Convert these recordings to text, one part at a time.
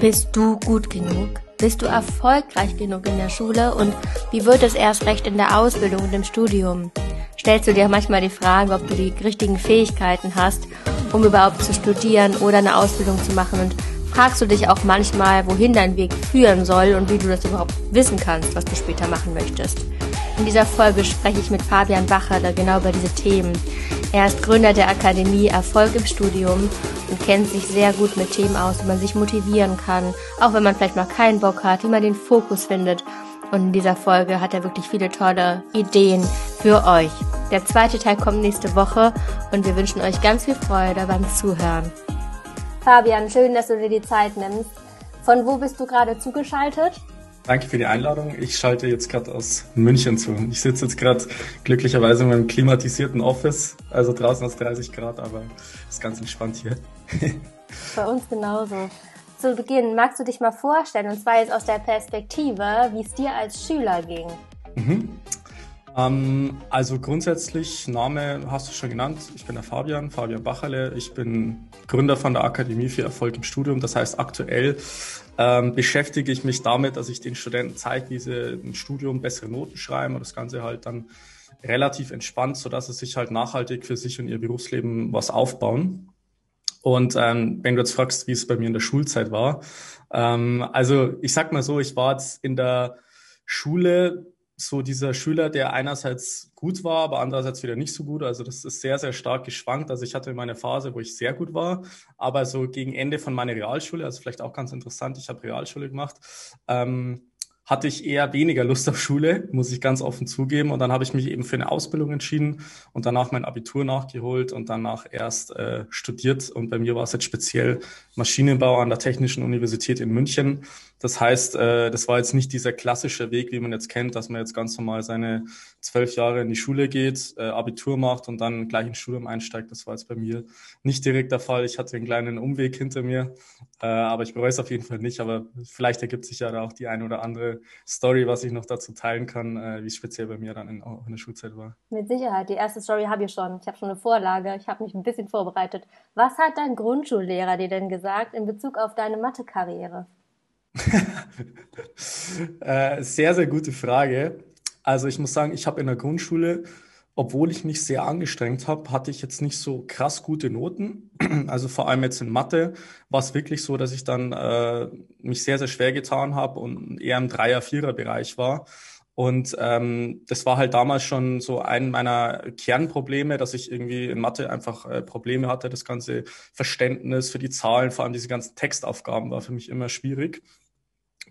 Bist du gut genug? Bist du erfolgreich genug in der Schule? Und wie wird es erst recht in der Ausbildung und im Studium? Stellst du dir manchmal die Frage, ob du die richtigen Fähigkeiten hast, um überhaupt zu studieren oder eine Ausbildung zu machen? Und fragst du dich auch manchmal, wohin dein Weg führen soll und wie du das überhaupt wissen kannst, was du später machen möchtest? In dieser Folge spreche ich mit Fabian Bacher genau über diese Themen. Er ist Gründer der Akademie Erfolg im Studium und kennt sich sehr gut mit Themen aus, wie man sich motivieren kann, auch wenn man vielleicht mal keinen Bock hat, wie man den Fokus findet. Und in dieser Folge hat er wirklich viele tolle Ideen für euch. Der zweite Teil kommt nächste Woche und wir wünschen euch ganz viel Freude beim Zuhören. Fabian, schön, dass du dir die Zeit nimmst. Von wo bist du gerade zugeschaltet? Danke für die Einladung. Ich schalte jetzt gerade aus München zu. Ich sitze jetzt gerade glücklicherweise in meinem klimatisierten Office, also draußen aus 30 Grad, aber ist ganz entspannt hier. Bei uns genauso. Zu Beginn magst du dich mal vorstellen, und zwar jetzt aus der Perspektive, wie es dir als Schüler ging. Mhm. Ähm, also grundsätzlich, Name hast du schon genannt. Ich bin der Fabian, Fabian Bacherle. Ich bin Gründer von der Akademie für Erfolg im Studium. Das heißt, aktuell ähm, beschäftige ich mich damit, dass ich den Studenten zeige, wie sie im Studium bessere Noten schreiben und das Ganze halt dann relativ entspannt, sodass sie sich halt nachhaltig für sich und ihr Berufsleben was aufbauen. Und ähm, wenn du jetzt fragst, wie es bei mir in der Schulzeit war, ähm, also ich sag mal so, ich war jetzt in der Schule so dieser Schüler, der einerseits gut war, aber andererseits wieder nicht so gut. Also das ist sehr, sehr stark geschwankt. Also ich hatte meine Phase, wo ich sehr gut war, aber so gegen Ende von meiner Realschule, also vielleicht auch ganz interessant, ich habe Realschule gemacht, ähm, hatte ich eher weniger Lust auf Schule, muss ich ganz offen zugeben. Und dann habe ich mich eben für eine Ausbildung entschieden und danach mein Abitur nachgeholt und danach erst äh, studiert. Und bei mir war es jetzt speziell Maschinenbau an der Technischen Universität in München. Das heißt, äh, das war jetzt nicht dieser klassische Weg, wie man jetzt kennt, dass man jetzt ganz normal seine zwölf Jahre in die Schule geht, äh, Abitur macht und dann gleich ins Studium einsteigt. Das war jetzt bei mir nicht direkt der Fall. Ich hatte einen kleinen Umweg hinter mir, äh, aber ich bereue es auf jeden Fall nicht. Aber vielleicht ergibt sich ja da auch die eine oder andere Story, was ich noch dazu teilen kann, äh, wie es speziell bei mir dann in, in der Schulzeit war. Mit Sicherheit. Die erste Story habe ich schon. Ich habe schon eine Vorlage. Ich habe mich ein bisschen vorbereitet. Was hat dein Grundschullehrer dir denn gesagt in Bezug auf deine Mathe-Karriere? äh, sehr, sehr gute Frage. Also ich muss sagen, ich habe in der Grundschule, obwohl ich mich sehr angestrengt habe, hatte ich jetzt nicht so krass gute Noten. Also vor allem jetzt in Mathe war es wirklich so, dass ich dann äh, mich sehr, sehr schwer getan habe und eher im Dreier-, Vierer-Bereich war. Und ähm, das war halt damals schon so ein meiner Kernprobleme, dass ich irgendwie in Mathe einfach äh, Probleme hatte. Das ganze Verständnis für die Zahlen, vor allem diese ganzen Textaufgaben war für mich immer schwierig.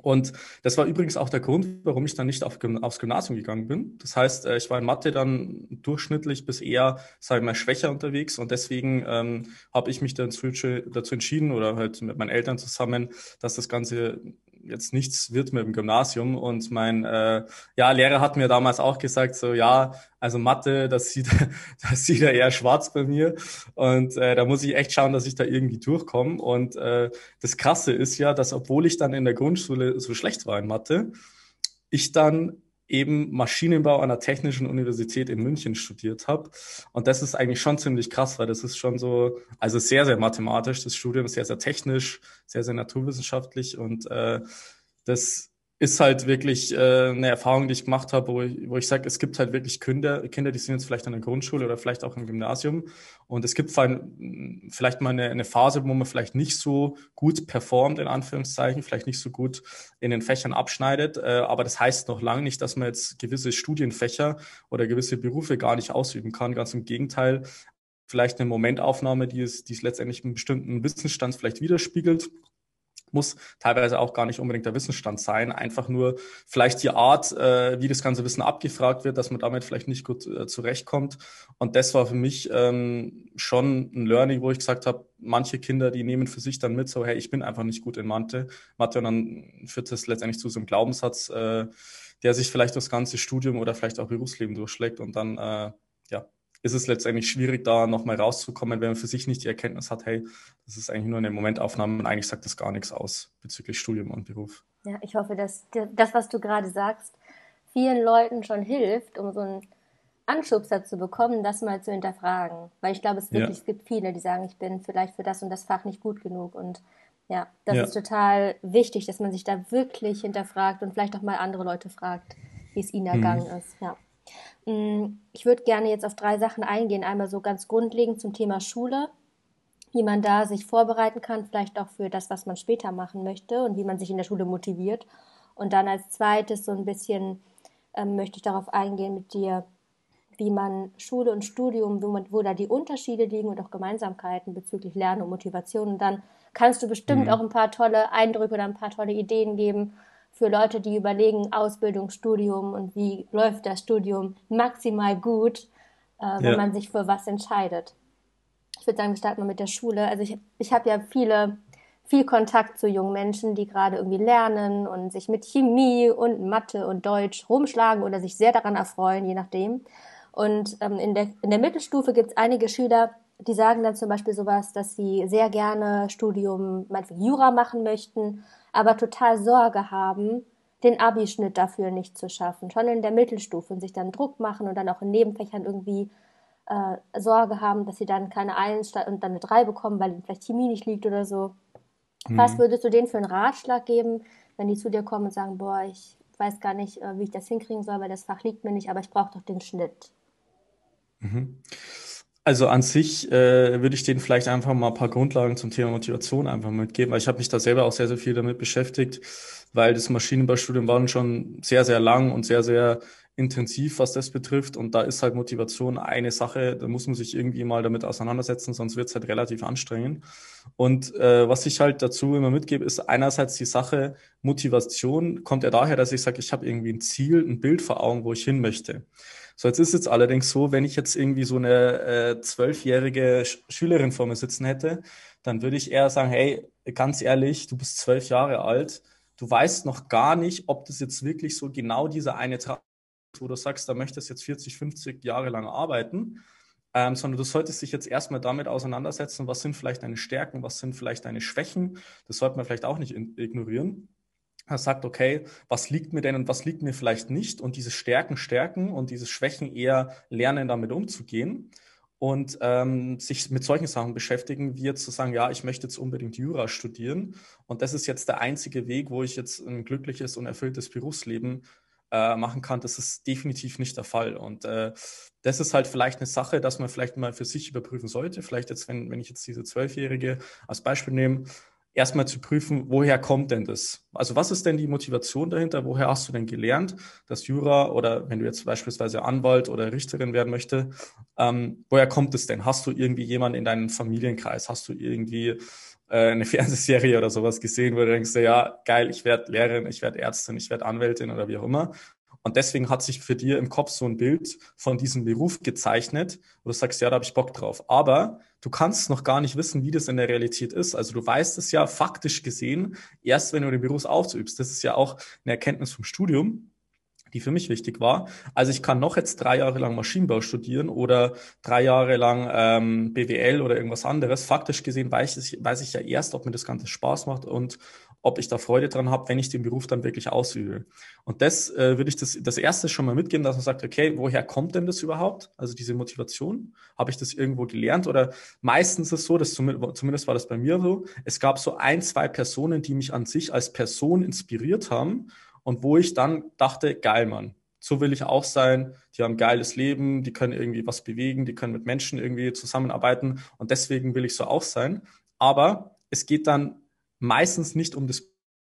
Und das war übrigens auch der Grund, warum ich dann nicht auf, aufs Gymnasium gegangen bin. Das heißt, äh, ich war in Mathe dann durchschnittlich bis eher, sage ich mal, schwächer unterwegs und deswegen ähm, habe ich mich dazu, dazu entschieden oder halt mit meinen Eltern zusammen, dass das Ganze jetzt nichts wird mit dem Gymnasium. Und mein äh, ja, Lehrer hat mir damals auch gesagt, so ja, also Mathe, das sieht, das sieht er eher schwarz bei mir. Und äh, da muss ich echt schauen, dass ich da irgendwie durchkomme. Und äh, das Krasse ist ja, dass obwohl ich dann in der Grundschule so schlecht war in Mathe, ich dann eben Maschinenbau an der Technischen Universität in München studiert habe. Und das ist eigentlich schon ziemlich krass, weil das ist schon so, also sehr, sehr mathematisch, das Studium sehr, sehr technisch, sehr, sehr naturwissenschaftlich und äh, das ist halt wirklich äh, eine Erfahrung, die ich gemacht habe, wo ich, wo ich sage, es gibt halt wirklich Kinder, Kinder, die sind jetzt vielleicht an der Grundschule oder vielleicht auch im Gymnasium. Und es gibt vielleicht mal eine, eine Phase, wo man vielleicht nicht so gut performt, in Anführungszeichen, vielleicht nicht so gut in den Fächern abschneidet. Äh, aber das heißt noch lange nicht, dass man jetzt gewisse Studienfächer oder gewisse Berufe gar nicht ausüben kann. Ganz im Gegenteil, vielleicht eine Momentaufnahme, die es, die es letztendlich einen bestimmten Wissensstand vielleicht widerspiegelt muss teilweise auch gar nicht unbedingt der Wissensstand sein, einfach nur vielleicht die Art, äh, wie das ganze Wissen abgefragt wird, dass man damit vielleicht nicht gut äh, zurechtkommt. Und das war für mich ähm, schon ein Learning, wo ich gesagt habe, manche Kinder, die nehmen für sich dann mit, so, hey, ich bin einfach nicht gut in Mathe. Mathe und dann führt das letztendlich zu so einem Glaubenssatz, äh, der sich vielleicht das ganze Studium oder vielleicht auch Berufsleben durchschlägt und dann äh, ja, ist es letztendlich schwierig, da nochmal rauszukommen, wenn man für sich nicht die Erkenntnis hat, hey, das ist eigentlich nur eine Momentaufnahme und eigentlich sagt das gar nichts aus bezüglich Studium und Beruf. Ja, ich hoffe, dass das, was du gerade sagst, vielen Leuten schon hilft, um so ein Anschubser zu bekommen, das mal zu hinterfragen. Weil ich glaube, es wirklich, ja. es gibt viele, die sagen, ich bin vielleicht für das und das Fach nicht gut genug. Und ja, das ja. ist total wichtig, dass man sich da wirklich hinterfragt und vielleicht auch mal andere Leute fragt, wie es ihnen mhm. ergangen mhm. ist. Ja. Mm, ich würde gerne jetzt auf drei Sachen eingehen. Einmal so ganz grundlegend zum Thema Schule, wie man da sich vorbereiten kann, vielleicht auch für das, was man später machen möchte und wie man sich in der Schule motiviert. Und dann als zweites so ein bisschen ähm, möchte ich darauf eingehen mit dir, wie man Schule und Studium, wo, man, wo da die Unterschiede liegen und auch Gemeinsamkeiten bezüglich Lernen und Motivation. Und dann kannst du bestimmt mhm. auch ein paar tolle Eindrücke oder ein paar tolle Ideen geben für Leute, die überlegen, Ausbildung, Studium und wie läuft das Studium maximal gut, äh, wenn ja. man sich für was entscheidet. Ich würde sagen, wir starten mal mit der Schule. Also ich, ich habe ja viele viel Kontakt zu jungen Menschen, die gerade irgendwie lernen und sich mit Chemie und Mathe und Deutsch rumschlagen oder sich sehr daran erfreuen, je nachdem. Und ähm, in, der, in der Mittelstufe gibt es einige Schüler, die sagen dann zum Beispiel sowas, dass sie sehr gerne Studium, meinetwegen Jura machen möchten, aber total Sorge haben, den Abischnitt dafür nicht zu schaffen, schon in der Mittelstufe und sich dann Druck machen und dann auch in Nebenfächern irgendwie äh, Sorge haben, dass sie dann keine Eins und dann eine Drei bekommen, weil ihnen vielleicht Chemie nicht liegt oder so. Mhm. Was würdest du denen für einen Ratschlag geben, wenn die zu dir kommen und sagen, boah, ich weiß gar nicht, äh, wie ich das hinkriegen soll, weil das Fach liegt mir nicht, aber ich brauche doch den Schnitt? Mhm. Also an sich äh, würde ich denen vielleicht einfach mal ein paar Grundlagen zum Thema Motivation einfach mitgeben, weil ich habe mich da selber auch sehr, sehr viel damit beschäftigt, weil das Maschinenbaustudium war schon sehr, sehr lang und sehr, sehr intensiv, was das betrifft. Und da ist halt Motivation eine Sache, da muss man sich irgendwie mal damit auseinandersetzen, sonst wird es halt relativ anstrengend. Und äh, was ich halt dazu immer mitgebe, ist einerseits die Sache, Motivation kommt ja daher, dass ich sage, ich habe irgendwie ein Ziel, ein Bild vor Augen, wo ich hin möchte. So, jetzt ist es allerdings so, wenn ich jetzt irgendwie so eine äh, zwölfjährige äh, Schülerin vor mir sitzen hätte, dann würde ich eher sagen, hey, ganz ehrlich, du bist zwölf Jahre alt, du weißt noch gar nicht, ob das jetzt wirklich so genau dieser eine Traum wo du sagst, da möchtest jetzt 40, 50 Jahre lang arbeiten, ähm, sondern du solltest dich jetzt erstmal damit auseinandersetzen, was sind vielleicht deine Stärken, was sind vielleicht deine Schwächen. Das sollte man vielleicht auch nicht ignorieren. Er sagt, okay, was liegt mir denn und was liegt mir vielleicht nicht und diese Stärken stärken und diese Schwächen eher lernen, damit umzugehen und ähm, sich mit solchen Sachen beschäftigen, wie jetzt zu sagen, ja, ich möchte jetzt unbedingt Jura studieren und das ist jetzt der einzige Weg, wo ich jetzt ein glückliches und erfülltes Berufsleben äh, machen kann, das ist definitiv nicht der Fall. Und äh, das ist halt vielleicht eine Sache, dass man vielleicht mal für sich überprüfen sollte. Vielleicht jetzt, wenn, wenn ich jetzt diese Zwölfjährige als Beispiel nehme, erstmal zu prüfen, woher kommt denn das? Also was ist denn die Motivation dahinter? Woher hast du denn gelernt, dass Jura oder wenn du jetzt beispielsweise Anwalt oder Richterin werden möchte, ähm, woher kommt es denn? Hast du irgendwie jemanden in deinem Familienkreis? Hast du irgendwie äh, eine Fernsehserie oder sowas gesehen, wo du denkst, ja, geil, ich werde Lehrerin, ich werde Ärztin, ich werde Anwältin oder wie auch immer. Und deswegen hat sich für dir im Kopf so ein Bild von diesem Beruf gezeichnet, wo du sagst, ja, da habe ich Bock drauf. Aber du kannst noch gar nicht wissen, wie das in der Realität ist. Also du weißt es ja faktisch gesehen, erst wenn du den Beruf ausübst. Das ist ja auch eine Erkenntnis vom Studium die für mich wichtig war. Also ich kann noch jetzt drei Jahre lang Maschinenbau studieren oder drei Jahre lang ähm, BWL oder irgendwas anderes. Faktisch gesehen weiß ich, weiß ich ja erst, ob mir das Ganze Spaß macht und ob ich da Freude dran habe, wenn ich den Beruf dann wirklich ausübe. Und das äh, würde ich das, das erste schon mal mitgeben, dass man sagt, okay, woher kommt denn das überhaupt? Also diese Motivation, habe ich das irgendwo gelernt? Oder meistens ist es so, dass zumindest, zumindest war das bei mir so, es gab so ein, zwei Personen, die mich an sich als Person inspiriert haben und wo ich dann dachte, geil, Mann, so will ich auch sein. Die haben geiles Leben, die können irgendwie was bewegen, die können mit Menschen irgendwie zusammenarbeiten und deswegen will ich so auch sein. Aber es geht dann meistens nicht um das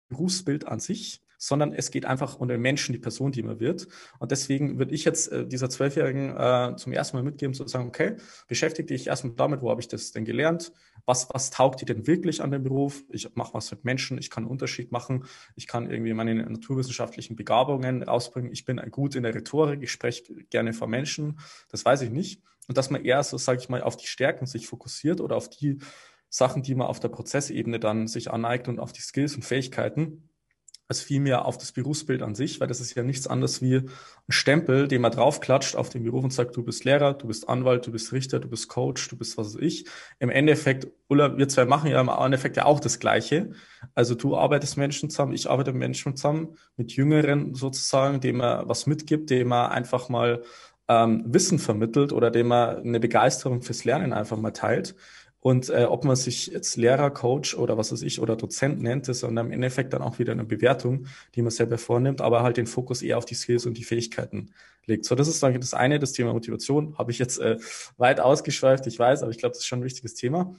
Berufsbild an sich, sondern es geht einfach um den Menschen, die Person, die man wird. Und deswegen würde ich jetzt äh, dieser Zwölfjährigen äh, zum ersten Mal mitgeben, zu sagen, okay, beschäftige dich erstmal damit, wo habe ich das denn gelernt? Was, was taugt dir denn wirklich an dem Beruf? Ich mache was mit Menschen, ich kann einen Unterschied machen, ich kann irgendwie meine naturwissenschaftlichen Begabungen rausbringen, ich bin gut in der Rhetorik, ich spreche gerne vor Menschen, das weiß ich nicht. Und dass man eher so, sage ich mal, auf die Stärken sich fokussiert oder auf die Sachen, die man auf der Prozessebene dann sich aneignet und auf die Skills und Fähigkeiten als vielmehr auf das Berufsbild an sich, weil das ist ja nichts anderes wie ein Stempel, den man draufklatscht auf den Beruf und sagt, du bist Lehrer, du bist Anwalt, du bist Richter, du bist Coach, du bist was weiß ich. Im Endeffekt, Ulla, wir zwei machen ja im Endeffekt ja auch das Gleiche. Also du arbeitest Menschen zusammen, ich arbeite mit Menschen zusammen, mit Jüngeren sozusagen, dem man was mitgibt, dem man einfach mal ähm, Wissen vermittelt oder dem man eine Begeisterung fürs Lernen einfach mal teilt. Und äh, ob man sich jetzt Lehrer, Coach oder was weiß ich oder Dozent nennt, ist dann im Endeffekt dann auch wieder eine Bewertung, die man selber vornimmt, aber halt den Fokus eher auf die Skills und die Fähigkeiten legt. So, das ist dann das eine, das Thema Motivation. Habe ich jetzt äh, weit ausgeschweift, ich weiß, aber ich glaube, das ist schon ein wichtiges Thema,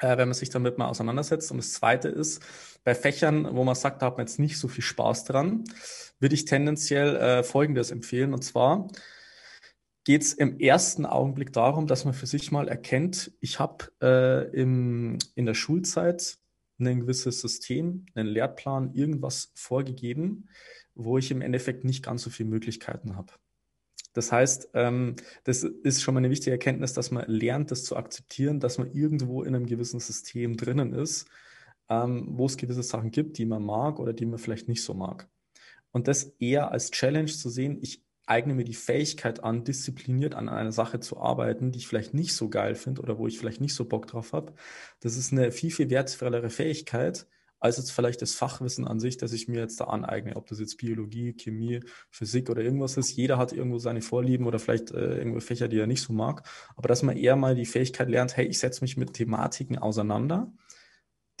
äh, wenn man sich damit mal auseinandersetzt. Und das zweite ist, bei Fächern, wo man sagt, da hat man jetzt nicht so viel Spaß dran, würde ich tendenziell äh, Folgendes empfehlen. Und zwar, geht es im ersten Augenblick darum, dass man für sich mal erkennt, ich habe äh, in der Schulzeit ein gewisses System, einen Lehrplan, irgendwas vorgegeben, wo ich im Endeffekt nicht ganz so viele Möglichkeiten habe. Das heißt, ähm, das ist schon mal eine wichtige Erkenntnis, dass man lernt, das zu akzeptieren, dass man irgendwo in einem gewissen System drinnen ist, ähm, wo es gewisse Sachen gibt, die man mag oder die man vielleicht nicht so mag. Und das eher als Challenge zu sehen, ich eigne mir die Fähigkeit an, diszipliniert an einer Sache zu arbeiten, die ich vielleicht nicht so geil finde oder wo ich vielleicht nicht so Bock drauf habe. Das ist eine viel, viel wertvollere Fähigkeit, als jetzt vielleicht das Fachwissen an sich, das ich mir jetzt da aneigne, ob das jetzt Biologie, Chemie, Physik oder irgendwas ist. Jeder hat irgendwo seine Vorlieben oder vielleicht äh, irgendwo Fächer, die er nicht so mag. Aber dass man eher mal die Fähigkeit lernt, hey, ich setze mich mit Thematiken auseinander,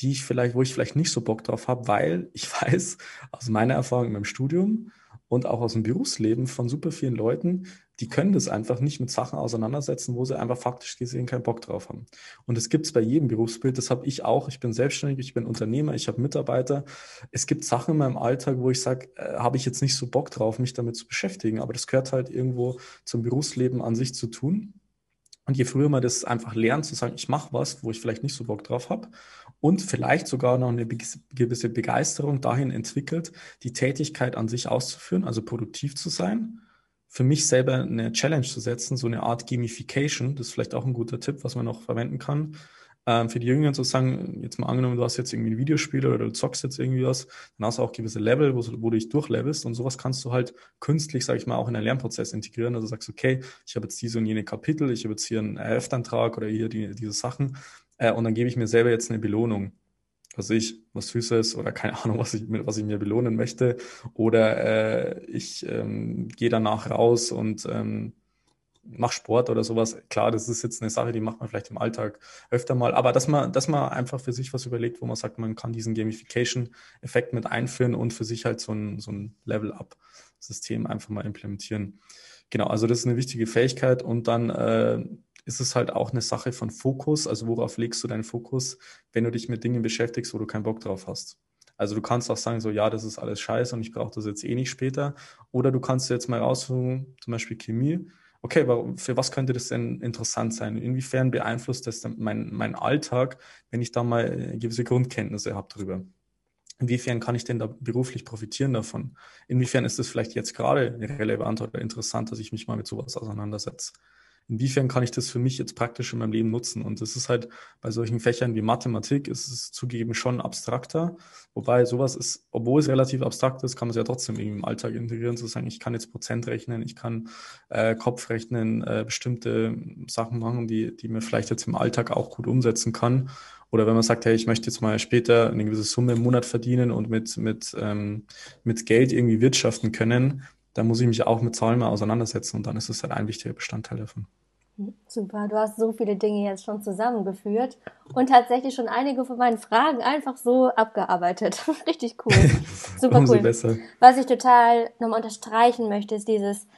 die ich vielleicht, wo ich vielleicht nicht so Bock drauf habe, weil ich weiß aus meiner Erfahrung in meinem Studium, und auch aus dem Berufsleben von super vielen Leuten, die können das einfach nicht mit Sachen auseinandersetzen, wo sie einfach faktisch gesehen keinen Bock drauf haben. Und das gibt es bei jedem Berufsbild, das habe ich auch. Ich bin selbstständig, ich bin Unternehmer, ich habe Mitarbeiter. Es gibt Sachen in meinem Alltag, wo ich sage, äh, habe ich jetzt nicht so Bock drauf, mich damit zu beschäftigen, aber das gehört halt irgendwo zum Berufsleben an sich zu tun. Und je früher man das einfach lernt, zu sagen, ich mache was, wo ich vielleicht nicht so Bock drauf habe und vielleicht sogar noch eine gewisse Begeisterung dahin entwickelt, die Tätigkeit an sich auszuführen, also produktiv zu sein, für mich selber eine Challenge zu setzen, so eine Art Gamification, das ist vielleicht auch ein guter Tipp, was man noch verwenden kann, ähm, für die Jüngeren zu sagen, jetzt mal angenommen, du hast jetzt irgendwie ein Videospiel oder du zockst jetzt irgendwie was, dann hast du auch gewisse Level, wo, wo du dich durchlevelst und sowas kannst du halt künstlich, sage ich mal, auch in den Lernprozess integrieren. Also sagst, okay, ich habe jetzt diese und jene Kapitel, ich habe jetzt hier einen Heftantrag oder hier die, diese Sachen äh, und dann gebe ich mir selber jetzt eine Belohnung was ich, was Süßes oder keine Ahnung, was ich, was ich mir belohnen möchte. Oder äh, ich ähm, gehe danach raus und ähm, mach Sport oder sowas. Klar, das ist jetzt eine Sache, die macht man vielleicht im Alltag öfter mal, aber dass man, dass man einfach für sich was überlegt, wo man sagt, man kann diesen Gamification-Effekt mit einführen und für sich halt so ein, so ein Level-Up-System einfach mal implementieren. Genau, also das ist eine wichtige Fähigkeit und dann äh, ist es halt auch eine Sache von Fokus, also worauf legst du deinen Fokus, wenn du dich mit Dingen beschäftigst, wo du keinen Bock drauf hast. Also du kannst auch sagen, so ja, das ist alles scheiße und ich brauche das jetzt eh nicht später. Oder du kannst jetzt mal raussuchen, zum Beispiel Chemie okay, für was könnte das denn interessant sein? Inwiefern beeinflusst das mein, mein Alltag, wenn ich da mal äh, gewisse Grundkenntnisse habe drüber? Inwiefern kann ich denn da beruflich profitieren davon? Inwiefern ist es vielleicht jetzt gerade relevant oder interessant, dass ich mich mal mit sowas auseinandersetze? Inwiefern kann ich das für mich jetzt praktisch in meinem Leben nutzen? Und das ist halt bei solchen Fächern wie Mathematik, ist es zugegeben schon abstrakter. Wobei sowas ist, obwohl es relativ abstrakt ist, kann man es ja trotzdem irgendwie im Alltag integrieren, zu sagen, ich kann jetzt Prozent rechnen, ich kann äh, Kopf rechnen, äh, bestimmte Sachen machen, die, die mir vielleicht jetzt im Alltag auch gut umsetzen kann. Oder wenn man sagt, hey, ich möchte jetzt mal später eine gewisse Summe im Monat verdienen und mit, mit, ähm, mit Geld irgendwie wirtschaften können, dann muss ich mich auch mit Zahlen mal auseinandersetzen und dann ist es halt ein wichtiger Bestandteil davon. Super, du hast so viele Dinge jetzt schon zusammengeführt und tatsächlich schon einige von meinen Fragen einfach so abgearbeitet. Richtig cool. Super Umso cool. besser. Was ich total nochmal unterstreichen möchte, ist dieses,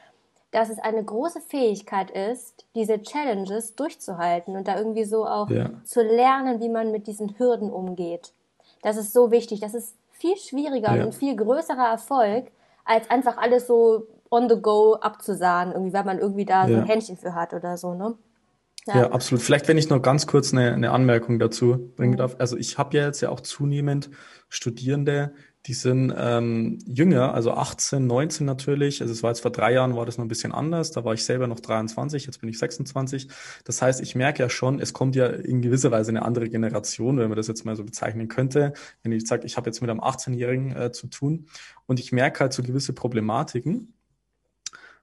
dass es eine große Fähigkeit ist, diese Challenges durchzuhalten und da irgendwie so auch ja. zu lernen, wie man mit diesen Hürden umgeht. Das ist so wichtig. Das ist viel schwieriger ja. und viel größerer Erfolg, als einfach alles so on the go abzusahen, irgendwie, weil man irgendwie da so ein Händchen für hat oder so, ne? Ja. ja, absolut. Vielleicht, wenn ich noch ganz kurz eine, eine Anmerkung dazu bringen darf. Also ich habe ja jetzt ja auch zunehmend Studierende, die sind ähm, jünger, also 18, 19 natürlich. Also es war jetzt vor drei Jahren war das noch ein bisschen anders. Da war ich selber noch 23, jetzt bin ich 26. Das heißt, ich merke ja schon, es kommt ja in gewisser Weise eine andere Generation, wenn man das jetzt mal so bezeichnen könnte. Wenn ich sage, ich habe jetzt mit einem 18-Jährigen äh, zu tun und ich merke halt so gewisse Problematiken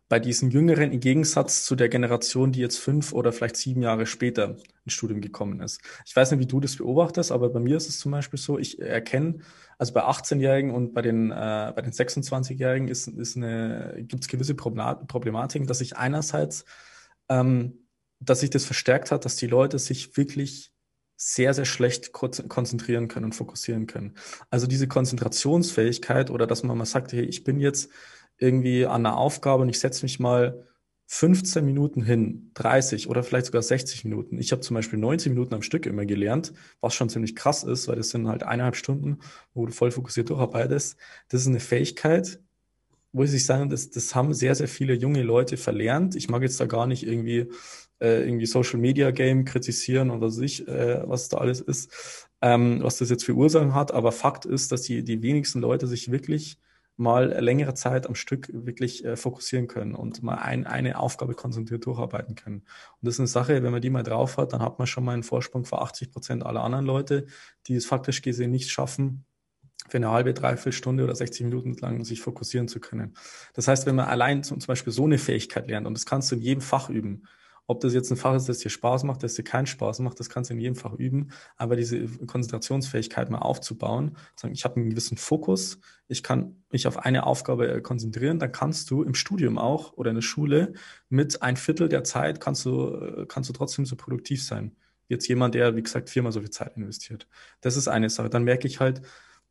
bei diesen Jüngeren im Gegensatz zu der Generation, die jetzt fünf oder vielleicht sieben Jahre später ins Studium gekommen ist. Ich weiß nicht, wie du das beobachtest, aber bei mir ist es zum Beispiel so, ich erkenne, also bei 18-Jährigen und bei den, äh, bei den 26-Jährigen ist, ist eine, gibt es gewisse Problematiken, dass sich einerseits, ähm, dass sich das verstärkt hat, dass die Leute sich wirklich sehr, sehr schlecht konzentrieren können und fokussieren können. Also diese Konzentrationsfähigkeit oder dass man mal sagt, hey, ich bin jetzt irgendwie an einer Aufgabe und ich setze mich mal 15 Minuten hin, 30 oder vielleicht sogar 60 Minuten. Ich habe zum Beispiel 90 Minuten am Stück immer gelernt, was schon ziemlich krass ist, weil das sind halt eineinhalb Stunden, wo du voll fokussiert durcharbeitest. Das ist eine Fähigkeit, wo ich sagen, das, das haben sehr, sehr viele junge Leute verlernt. Ich mag jetzt da gar nicht irgendwie, äh, irgendwie Social Media Game kritisieren und was ich, äh, was da alles ist, ähm, was das jetzt für Ursachen hat. Aber Fakt ist, dass die, die wenigsten Leute sich wirklich mal längere Zeit am Stück wirklich äh, fokussieren können und mal ein, eine Aufgabe konzentriert durcharbeiten können. Und das ist eine Sache, wenn man die mal drauf hat, dann hat man schon mal einen Vorsprung vor 80 Prozent aller anderen Leute, die es faktisch gesehen nicht schaffen, für eine halbe, dreiviertel Stunde oder 60 Minuten lang sich fokussieren zu können. Das heißt, wenn man allein zum, zum Beispiel so eine Fähigkeit lernt, und das kannst du in jedem Fach üben, ob das jetzt ein Fach ist, das dir Spaß macht, das dir keinen Spaß macht, das kannst du in jedem Fach üben. Aber diese Konzentrationsfähigkeit mal aufzubauen, sagen, ich habe einen gewissen Fokus, ich kann mich auf eine Aufgabe äh, konzentrieren, dann kannst du im Studium auch oder in der Schule mit ein Viertel der Zeit kannst du, äh, kannst du trotzdem so produktiv sein. Jetzt jemand, der, wie gesagt, viermal so viel Zeit investiert. Das ist eine Sache. Dann merke ich halt,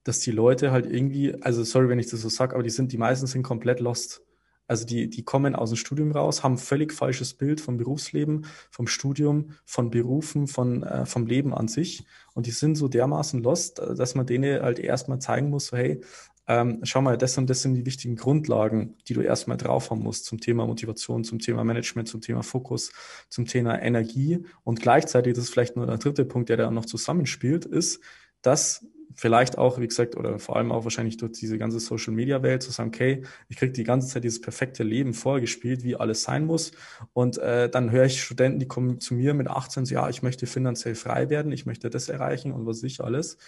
dass die Leute halt irgendwie, also sorry, wenn ich das so sage, aber die sind, die meisten sind komplett lost. Also die, die kommen aus dem Studium raus, haben völlig falsches Bild vom Berufsleben, vom Studium, von Berufen, von, äh, vom Leben an sich. Und die sind so dermaßen lost, äh, dass man denen halt erstmal zeigen muss, so, hey, ähm, schau mal, das und das sind die wichtigen Grundlagen, die du erstmal drauf haben musst zum Thema Motivation, zum Thema Management, zum Thema Fokus, zum Thema Energie. Und gleichzeitig, das ist vielleicht nur der dritte Punkt, der da noch zusammenspielt, ist, dass vielleicht auch, wie gesagt, oder vor allem auch wahrscheinlich durch diese ganze Social Media Welt zu sagen, okay, ich kriege die ganze Zeit dieses perfekte Leben vorgespielt, wie alles sein muss. Und äh, dann höre ich Studenten, die kommen zu mir mit 18, so, ja, ich möchte finanziell frei werden, ich möchte das erreichen und was ich alles.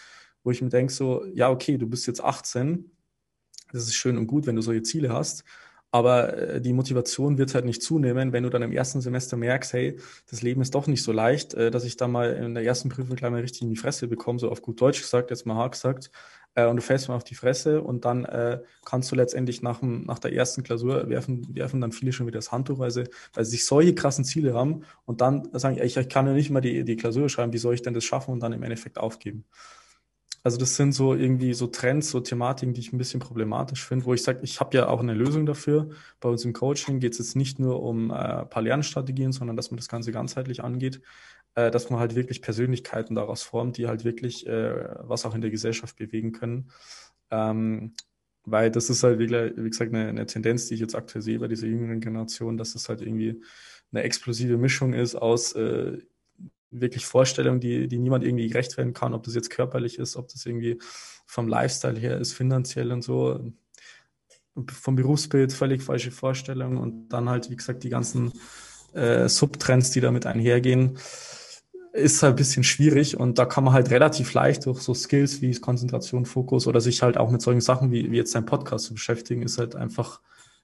Wo ich mir denke, so, ja, okay, du bist jetzt 18, das ist schön und gut, wenn du solche Ziele hast. Aber äh, die Motivation wird halt nicht zunehmen, wenn du dann im ersten Semester merkst, hey, das Leben ist doch nicht so leicht, äh, dass ich da mal in der ersten Prüfung gleich mal richtig in die Fresse bekomme, so auf gut Deutsch gesagt, jetzt mal hart gesagt. Äh, und du fällst mal auf die Fresse und dann kannst du letztendlich nach, dem, nach der ersten Klausur werfen, werfen dann viele schon wieder das Handtuch, weil sie, weil sie sich solche krassen Ziele haben und dann sagen, ich, ich kann ja nicht mal die, die Klausur schreiben, wie soll ich denn das schaffen und dann im Endeffekt aufgeben. Also das sind so irgendwie so Trends, so Thematiken, die ich ein bisschen problematisch finde, wo ich sage, ich habe ja auch eine Lösung dafür. Bei uns im Coaching geht es jetzt nicht nur um äh, ein paar Lernstrategien, sondern dass man das Ganze ganzheitlich angeht, äh, dass man halt wirklich Persönlichkeiten daraus formt, die halt wirklich äh, was auch in der Gesellschaft bewegen können. Ähm, weil das ist halt, wie, wie gesagt, eine, eine, Tendenz, die ich jetzt aktuell sehe bei dieser jüngeren Generation, dass es halt irgendwie eine explosive Mischung ist aus äh, wirklich Vorstellungen, die, die niemand irgendwie gerecht werden kann, ob das jetzt körperlich ist, ob das irgendwie vom Lifestyle her ist, finanziell und so. Vom Berufsbild völlig falsche Vorstellungen und dann halt, wie gesagt, die ganzen äh, Subtrends, die damit einhergehen, ist halt ein bisschen schwierig und da kann man halt relativ leicht durch so Skills wie Konzentration, Fokus oder sich halt auch mit solchen Sachen wie, wie jetzt sein Podcast zu beschäftigen, ist halt einfach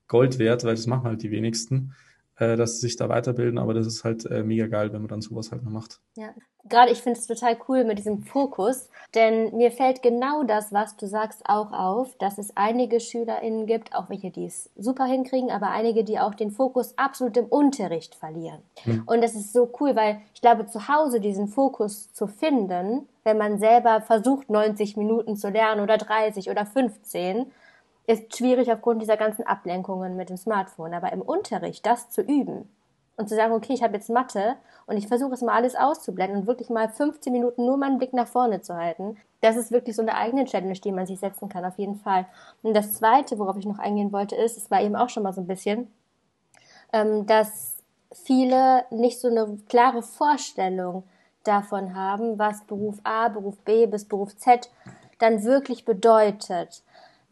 Gold wert, weil das machen halt die wenigsten äh, dass sie sich da weiterbilden, aber das ist halt äh, mega geil, wenn man dann sowas halt noch macht. Ja, gerade ich finde es total cool mit diesem Fokus, denn mir fällt genau das, was du sagst, auch auf, dass es einige SchülerInnen gibt, auch welche, die es super hinkriegen, aber einige, die auch den Fokus absolut im Unterricht verlieren. Hm. Und das ist so cool, weil ich glaube, zu Hause diesen Fokus zu finden, wenn man selber versucht, 90 Minuten zu lernen oder 30 oder 15, ist schwierig aufgrund dieser ganzen Ablenkungen mit dem Smartphone. Aber im Unterricht das zu üben und zu sagen, okay, ich habe jetzt Mathe und ich versuche es mal alles auszublenden und wirklich mal 15 Minuten nur meinen Blick nach vorne zu halten, das ist wirklich so eine eigene Challenge, die man sich setzen kann, auf jeden Fall. Und das Zweite, worauf ich noch eingehen wollte, ist, es war eben auch schon mal so ein bisschen, ähm, dass viele nicht so eine klare Vorstellung davon haben, was Beruf A, Beruf B bis Beruf Z dann wirklich bedeutet.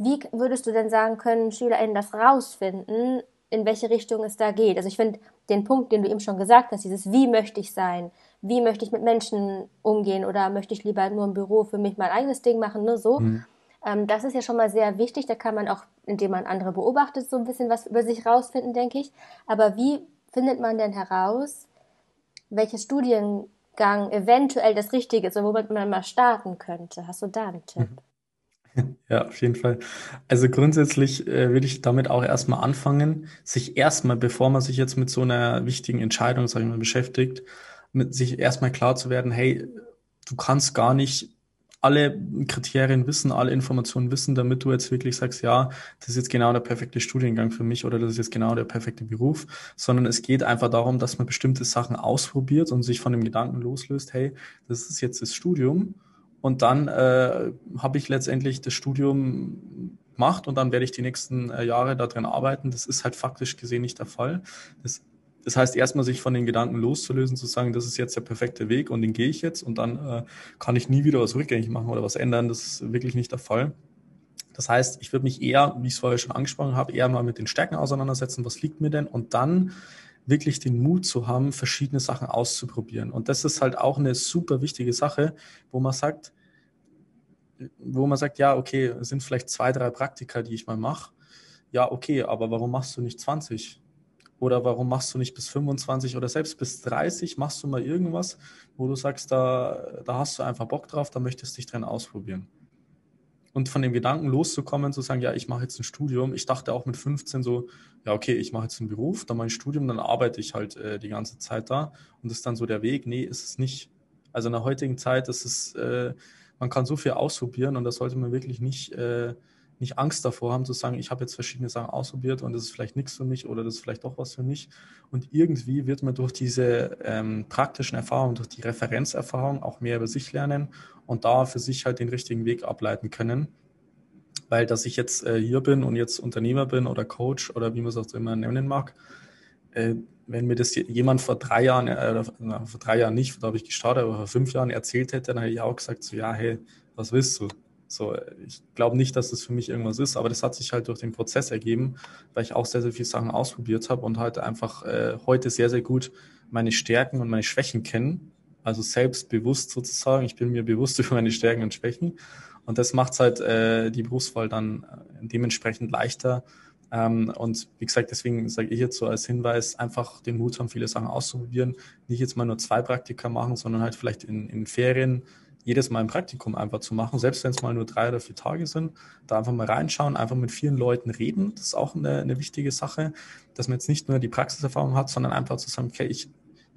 Wie würdest du denn sagen, können SchülerInnen das rausfinden, in welche Richtung es da geht? Also ich finde den Punkt, den du eben schon gesagt hast, dieses Wie möchte ich sein? Wie möchte ich mit Menschen umgehen? Oder möchte ich lieber nur im Büro für mich mein eigenes Ding machen? Ne? So. Mhm. Ähm, das ist ja schon mal sehr wichtig. Da kann man auch, indem man andere beobachtet, so ein bisschen was über sich rausfinden, denke ich. Aber wie findet man denn heraus, welcher Studiengang eventuell das Richtige ist oder womit man mal starten könnte? Hast du da einen Tipp? Ja, auf jeden Fall. Also grundsätzlich äh, würde ich damit auch erstmal anfangen, sich erstmal, bevor man sich jetzt mit so einer wichtigen Entscheidung, sag ich mal, beschäftigt, mit sich erstmal klar zu werden, hey, du kannst gar nicht alle Kriterien wissen, alle Informationen wissen, damit du jetzt wirklich sagst, ja, das ist jetzt genau der perfekte Studiengang für mich oder das ist jetzt genau der perfekte Beruf, sondern es geht einfach darum, dass man bestimmte Sachen ausprobiert und sich von dem Gedanken loslöst, hey, das ist jetzt das Studium und dann äh, habe ich letztendlich das Studium gemacht und dann werde ich die nächsten äh, Jahre darin arbeiten. Das ist halt faktisch gesehen nicht der Fall. Das das heißt, erstmal sich von den Gedanken loszulösen, zu sagen, das ist jetzt der perfekte Weg und den gehe ich jetzt und dann äh, kann ich nie wieder was rückgängig machen oder was ändern. Das ist wirklich nicht der Fall. Das heißt, ich würde mich eher, wie ich es vorher schon angesprochen habe, eher mal mit den Stärken auseinandersetzen, was liegt mir denn und dann wirklich den Mut zu haben, verschiedene Sachen auszuprobieren. Und das ist halt auch eine super wichtige Sache, wo man sagt, wo man sagt, ja, okay, es sind vielleicht zwei, drei Praktika, die ich mal mache. Ja, okay, aber warum machst du nicht 20? Oder warum machst du nicht bis 25 oder selbst bis 30? Machst du mal irgendwas, wo du sagst, da, da hast du einfach Bock drauf, da möchtest du dich drin ausprobieren. Und von dem Gedanken loszukommen, zu sagen, ja, ich mache jetzt ein Studium. Ich dachte auch mit 15 so, ja, okay, ich mache jetzt einen Beruf, dann mein Studium, dann arbeite ich halt äh, die ganze Zeit da. Und das ist dann so der Weg. Nee, ist es nicht. Also in der heutigen Zeit ist es, äh, man kann so viel ausprobieren und das sollte man wirklich nicht äh, nicht Angst davor haben zu sagen, ich habe jetzt verschiedene Sachen ausprobiert und das ist vielleicht nichts für mich oder das ist vielleicht doch was für mich. Und irgendwie wird man durch diese ähm, praktischen Erfahrungen, durch die Referenzerfahrung auch mehr über sich lernen und da für sich halt den richtigen Weg ableiten können. Weil, dass ich jetzt äh, hier bin und jetzt Unternehmer bin oder Coach oder wie man es auch immer nennen mag, äh, wenn mir das jemand vor drei Jahren, äh, vor drei Jahren nicht, da habe ich gestartet, aber vor fünf Jahren erzählt hätte, dann hätte ich auch gesagt, so ja, hey, was willst du? So, ich glaube nicht, dass das für mich irgendwas ist, aber das hat sich halt durch den Prozess ergeben, weil ich auch sehr, sehr viele Sachen ausprobiert habe und halt einfach äh, heute sehr, sehr gut meine Stärken und meine Schwächen kennen. Also selbstbewusst sozusagen. Ich bin mir bewusst über meine Stärken und Schwächen. Und das macht halt äh, die Berufswahl dann äh, dementsprechend leichter. Ähm, und wie gesagt, deswegen sage ich jetzt so als Hinweis, einfach den Mut haben, viele Sachen auszuprobieren. Nicht jetzt mal nur zwei Praktika machen, sondern halt vielleicht in, in Ferien jedes Mal ein Praktikum einfach zu machen, selbst wenn es mal nur drei oder vier Tage sind, da einfach mal reinschauen, einfach mit vielen Leuten reden. Das ist auch eine, eine wichtige Sache, dass man jetzt nicht nur die Praxiserfahrung hat, sondern einfach zu sagen, okay, ich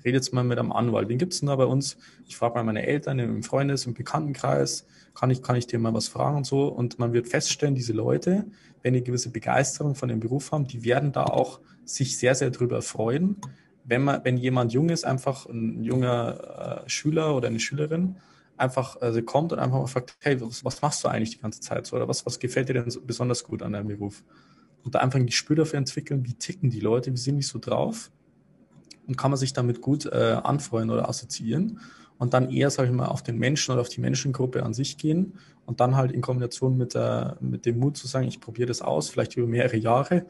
rede jetzt mal mit einem Anwalt. Wen gibt's denn da bei uns? Ich frage mal meine Eltern im Freundes-, im Bekanntenkreis, kann ich, kann ich dir mal was fragen und so. Und man wird feststellen, diese Leute, wenn die gewisse Begeisterung von dem Beruf haben, die werden da auch sich sehr, sehr drüber freuen. Wenn man, wenn jemand jung ist, einfach ein junger äh, Schüler oder eine Schülerin, einfach also kommt und einfach mal fragt, hey, was, was, machst du eigentlich die ganze Zeit so oder was, was gefällt dir denn so besonders gut an deinem Beruf? Und da einfach ein Gespür dafür entwickeln, wie ticken die Leute, wie sind die so drauf und kann man sich damit gut äh, anfreuen oder assoziieren und dann eher, sage ich mal, auf den Menschen oder auf die Menschengruppe an sich gehen und dann halt in Kombination mit, der, mit dem Mut zu sagen, ich probiere das aus, vielleicht über mehrere Jahre.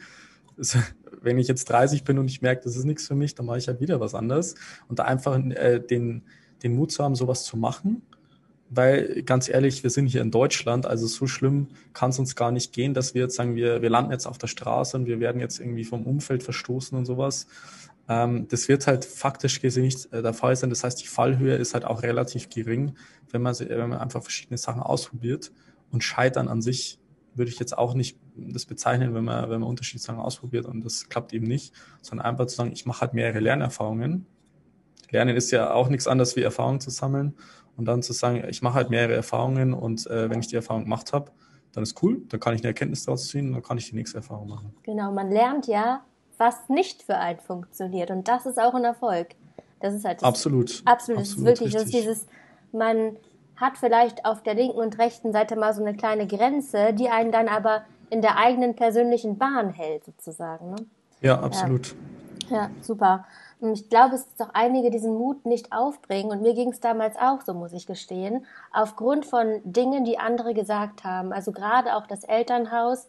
Wenn ich jetzt 30 bin und ich merke, das ist nichts für mich, dann mache ich halt wieder was anderes und da einfach äh, den, den Mut zu haben, sowas zu machen weil ganz ehrlich, wir sind hier in Deutschland, also so schlimm kann es uns gar nicht gehen, dass wir jetzt sagen, wir, wir landen jetzt auf der Straße und wir werden jetzt irgendwie vom Umfeld verstoßen und sowas. Ähm, das wird halt faktisch gesehen nicht äh, der Fall sein. Das heißt, die Fallhöhe ist halt auch relativ gering, wenn man, wenn man einfach verschiedene Sachen ausprobiert. Und Scheitern an sich würde ich jetzt auch nicht das bezeichnen, wenn man, wenn man unterschiedliche Sachen ausprobiert und das klappt eben nicht, sondern einfach zu sagen, ich mache halt mehrere Lernerfahrungen. Lernen ist ja auch nichts anderes wie Erfahrung zu sammeln und dann zu sagen, ich mache halt mehrere Erfahrungen und äh, wenn ich die Erfahrung gemacht habe, dann ist cool, dann kann ich eine Erkenntnis daraus ziehen und dann kann ich die nächste Erfahrung machen. Genau, man lernt ja, was nicht für einen funktioniert und das ist auch ein Erfolg. Das ist halt das absolut. Absolut, das ist wirklich, richtig. das dieses, man hat vielleicht auf der linken und rechten Seite mal so eine kleine Grenze, die einen dann aber in der eigenen persönlichen Bahn hält, sozusagen. Ne? Ja, absolut. Ja, ja super. Und ich glaube, es ist auch einige diesen Mut nicht aufbringen. Und mir ging es damals auch so, muss ich gestehen, aufgrund von Dingen, die andere gesagt haben. Also gerade auch das Elternhaus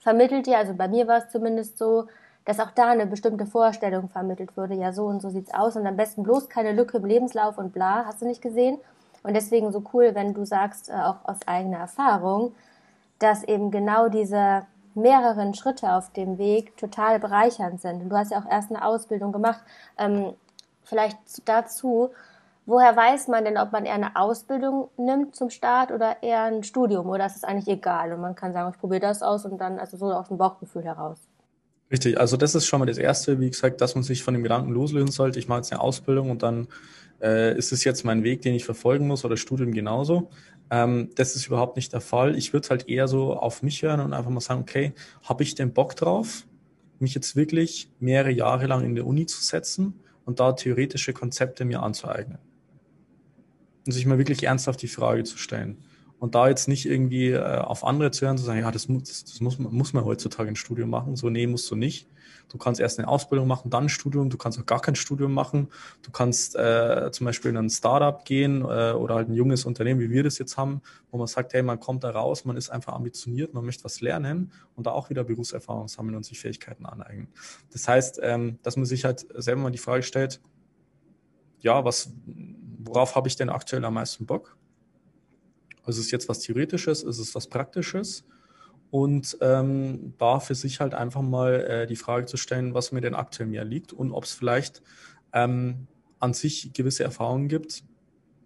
vermittelt ja, also bei mir war es zumindest so, dass auch da eine bestimmte Vorstellung vermittelt wurde. Ja, so und so sieht's aus und am besten bloß keine Lücke im Lebenslauf und bla, hast du nicht gesehen? Und deswegen so cool, wenn du sagst, äh, auch aus eigener Erfahrung, dass eben genau diese mehreren Schritte auf dem Weg total bereichernd sind. Und du hast ja auch erst eine Ausbildung gemacht. Ähm, vielleicht dazu, woher weiß man denn, ob man eher eine Ausbildung nimmt zum Start oder eher ein Studium? Oder ist es eigentlich egal? Und man kann sagen, ich probiere das aus und dann also so aus dem Bauchgefühl heraus. Richtig, also das ist schon mal das Erste, wie gesagt, dass man sich von dem Gedanken loslösen sollte. Ich mache jetzt eine Ausbildung und dann äh, ist es jetzt mein Weg, den ich verfolgen muss oder Studium genauso. Ähm, das ist überhaupt nicht der Fall. Ich würde halt eher so auf mich hören und einfach mal sagen, okay, habe ich den Bock drauf, mich jetzt wirklich mehrere Jahre lang in der Uni zu setzen und da theoretische Konzepte mir anzueignen? Und sich mal wirklich ernsthaft die Frage zu stellen. Und da jetzt nicht irgendwie äh, auf andere zu hören, zu sagen, ja, das, muss, das muss, man, muss man heutzutage ein Studium machen. So, nee, musst du nicht. Du kannst erst eine Ausbildung machen, dann ein Studium. Du kannst auch gar kein Studium machen. Du kannst äh, zum Beispiel in ein Startup gehen äh, oder halt ein junges Unternehmen, wie wir das jetzt haben, wo man sagt, hey, man kommt da raus, man ist einfach ambitioniert, man möchte was lernen und da auch wieder Berufserfahrung sammeln und sich Fähigkeiten aneignen. Das heißt, ähm, dass man sich halt selber mal die Frage stellt, ja, was, worauf habe ich denn aktuell am meisten Bock? Ist es jetzt was Theoretisches, ist es was Praktisches? Und ähm, da für sich halt einfach mal äh, die Frage zu stellen, was mir denn aktuell mehr liegt und ob es vielleicht ähm, an sich gewisse Erfahrungen gibt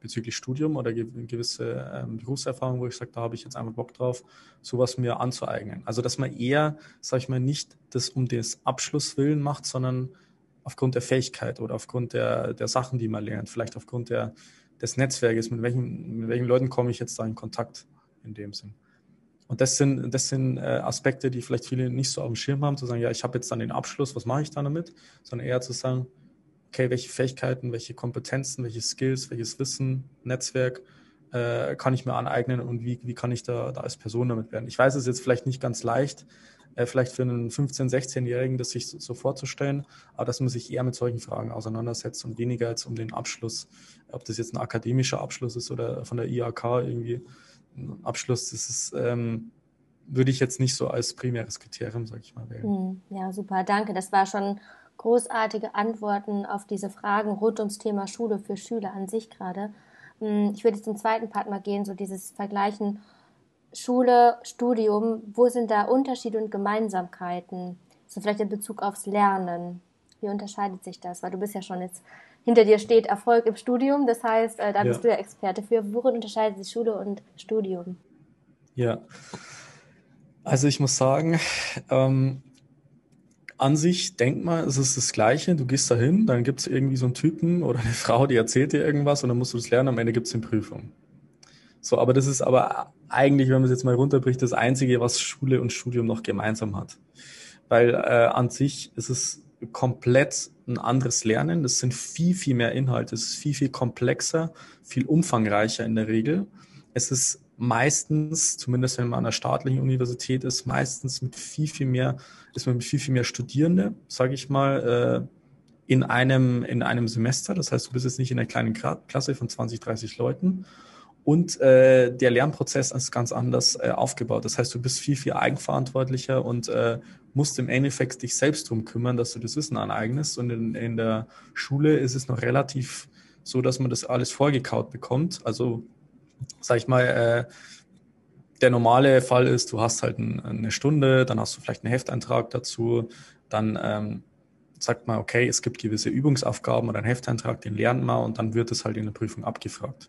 bezüglich Studium oder gewisse ähm, Berufserfahrungen, wo ich sage, da habe ich jetzt einfach Bock drauf, sowas mir anzueignen. Also dass man eher, sage ich mal, nicht das um des Abschluss willen macht, sondern aufgrund der Fähigkeit oder aufgrund der, der Sachen, die man lernt, vielleicht aufgrund der, des Netzwerkes, mit welchen, mit welchen Leuten komme ich jetzt da in Kontakt in dem Sinn. Und das sind, das sind äh, Aspekte, die vielleicht viele nicht so auf dem Schirm haben, zu sagen, ja, ich habe jetzt dann den Abschluss, was mache ich dann damit? Sondern eher zu sagen, okay, welche Fähigkeiten, welche Kompetenzen, welche Skills, welches Wissen, Netzwerk äh, kann ich mir aneignen und wie, wie kann ich da, da als Person damit werden? Ich weiß, es ist jetzt vielleicht nicht ganz leicht, äh, vielleicht für einen 15-, 16-Jährigen das sich so, so, vorzustellen, aber dass man sich eher mit solchen Fragen auseinandersetzt und weniger jetzt um den Abschluss, ob das jetzt ein akademischer Abschluss ist oder von der IAK irgendwie Abschluss, das ist, ähm, würde ich jetzt nicht so als primäres Kriterium, sage ich mal, wählen. Hm, ja, super, danke. Das war schon großartige Antworten auf diese Fragen rund ums Thema Schule für Schüler an sich gerade. Hm, ich würde jetzt zum zweiten Part mal gehen, so dieses Vergleichen Schule, Studium, wo sind da Unterschiede und Gemeinsamkeiten? So vielleicht in Bezug aufs Lernen. Wie unterscheidet sich das? Weil du bist ja schon jetzt, hinter dir steht Erfolg im Studium, das heißt, äh, da bist du ja Experte für. Worin unterscheidet sich Schule und Studium? Ja, also ich muss sagen, ähm, an sich denkt man, es ist das Gleiche. Du gehst da hin, dann gibt es irgendwie so einen Typen oder eine Frau, die erzählt dir irgendwas und dann musst du das lernen. Am Ende gibt es eine Prüfung. So, aber das ist aber eigentlich, wenn man es jetzt mal runterbricht, das Einzige, was Schule und Studium noch gemeinsam hat. Weil äh, an sich ist es komplett ein anderes Lernen. Das sind viel, viel mehr Inhalte. Es ist viel, viel komplexer, viel umfangreicher in der Regel. Es ist meistens, zumindest wenn man an einer staatlichen Universität ist, meistens mit viel, viel mehr, ist man mit viel, viel mehr Studierende, sage ich mal, äh, in einem, in einem Semester. Das heißt, du bist jetzt nicht in einer kleinen Klasse von 20, 30 Leuten, und äh, der Lernprozess ist ganz anders äh, aufgebaut. Das heißt, du bist viel, viel eigenverantwortlicher und äh, musst im Endeffekt dich selbst drum kümmern, dass du das Wissen aneignest. Und in, in der Schule ist es noch relativ so, dass man das alles vorgekaut bekommt. Also, sag ich mal, äh, der normale Fall ist, du hast halt ein, eine Stunde, dann hast du vielleicht einen Hefteintrag dazu, dann ähm, sagt man, okay, es gibt gewisse Übungsaufgaben oder einen Hefteintrag, den lernt man und dann wird es halt in der Prüfung abgefragt.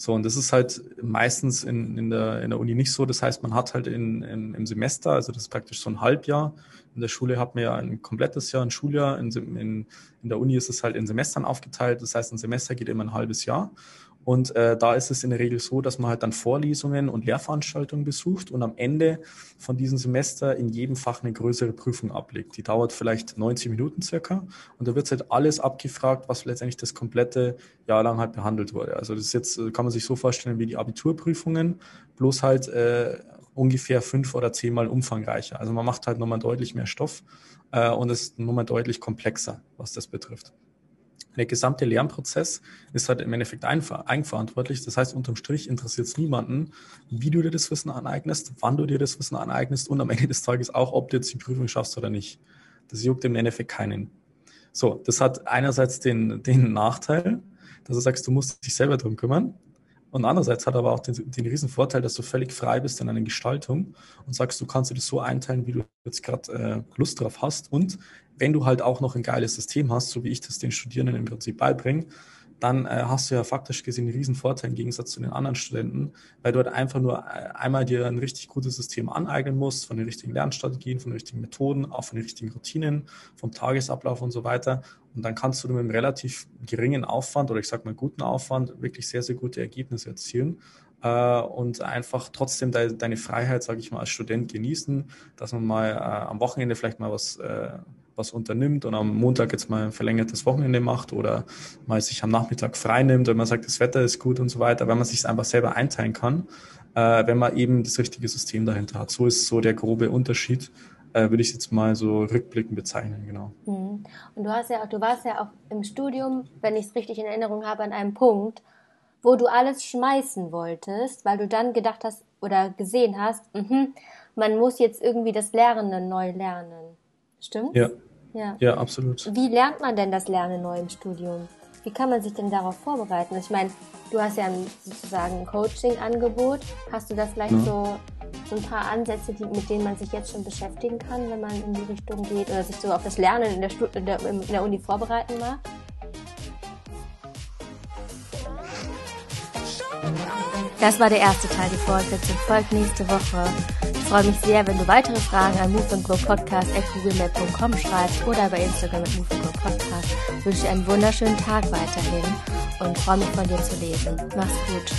So, und das ist halt meistens in, in, der, in der Uni nicht so. Das heißt, man hat halt in, in, im Semester, also das ist praktisch so ein Halbjahr. In der Schule hat man ja ein komplettes Jahr, ein Schuljahr. In, in, in der Uni ist es halt in Semestern aufgeteilt. Das heißt, ein Semester geht immer ein halbes Jahr. Und äh, da ist es in der Regel so, dass man halt dann Vorlesungen und Lehrveranstaltungen besucht und am Ende von diesem Semester in jedem Fach eine größere Prüfung ablegt. Die dauert vielleicht 90 Minuten circa und da wird halt alles abgefragt, was letztendlich das komplette Jahr lang halt behandelt wurde. Also das ist jetzt, kann man sich so vorstellen wie die Abiturprüfungen, bloß halt äh, ungefähr fünf oder zehnmal umfangreicher. Also man macht halt nochmal deutlich mehr Stoff äh, und es ist nochmal deutlich komplexer, was das betrifft. Der gesamte Lernprozess ist halt im Endeffekt eigenverantwortlich. Das heißt, unterm Strich interessiert es niemanden, wie du dir das Wissen aneignest, wann du dir das Wissen aneignest und am Ende des Tages auch, ob du jetzt die Prüfung schaffst oder nicht. Das juckt im Endeffekt keinen. So, das hat einerseits den, den Nachteil, dass du sagst, du musst dich selber drum kümmern. Und andererseits hat aber auch den, den riesen Vorteil, dass du völlig frei bist in deiner Gestaltung und sagst, du kannst dir das so einteilen, wie du jetzt gerade äh, Lust drauf hast. Und wenn du halt auch noch ein geiles System hast, so wie ich das den Studierenden im Prinzip beibringe, dann äh, hast du ja faktisch gesehen einen riesen Vorteil im Gegensatz zu den anderen Studenten, weil du halt einfach nur äh, einmal dir ein richtig gutes System aneignen musst, von den richtigen Lernstrategien, von den richtigen Methoden, auch von den richtigen Routinen, vom Tagesablauf und so weiter. Und dann kannst du mit einem relativ geringen Aufwand oder ich sag mal guten Aufwand wirklich sehr, sehr gute Ergebnisse erzielen äh, und einfach trotzdem de deine Freiheit, sage ich mal, als Student genießen, dass man mal äh, am Wochenende vielleicht mal was was unternimmt und am Montag jetzt mal ein verlängertes Wochenende macht oder mal sich am Nachmittag frei nimmt, wenn man sagt, das Wetter ist gut und so weiter, wenn man sich einfach selber einteilen kann, äh, wenn man eben das richtige System dahinter hat. So ist so der grobe Unterschied, äh, würde ich jetzt mal so rückblickend bezeichnen, genau. Mhm. Und du hast ja auch, du warst ja auch im Studium, wenn ich es richtig in Erinnerung habe, an einem Punkt, wo du alles schmeißen wolltest, weil du dann gedacht hast oder gesehen hast, mh, man muss jetzt irgendwie das Lernen neu lernen. Stimmt? Ja, ja. ja, absolut. Wie lernt man denn das Lernen neu im Studium? Wie kann man sich denn darauf vorbereiten? Ich meine, du hast ja ein, sozusagen ein Coaching-Angebot. Hast du da vielleicht so, so ein paar Ansätze, die, mit denen man sich jetzt schon beschäftigen kann, wenn man in die Richtung geht oder sich so auf das Lernen in der, Stu in der, in der Uni vorbereiten mag? Das war der erste Teil. Die Fortsetzung folgt nächste Woche. Ich freue mich sehr, wenn du weitere Fragen an moveandgrowpodcast.googlemail.com schreibst oder bei Instagram mit Move Podcast. Ich wünsche dir einen wunderschönen Tag weiterhin und freue mich von dir zu lesen. Mach's gut.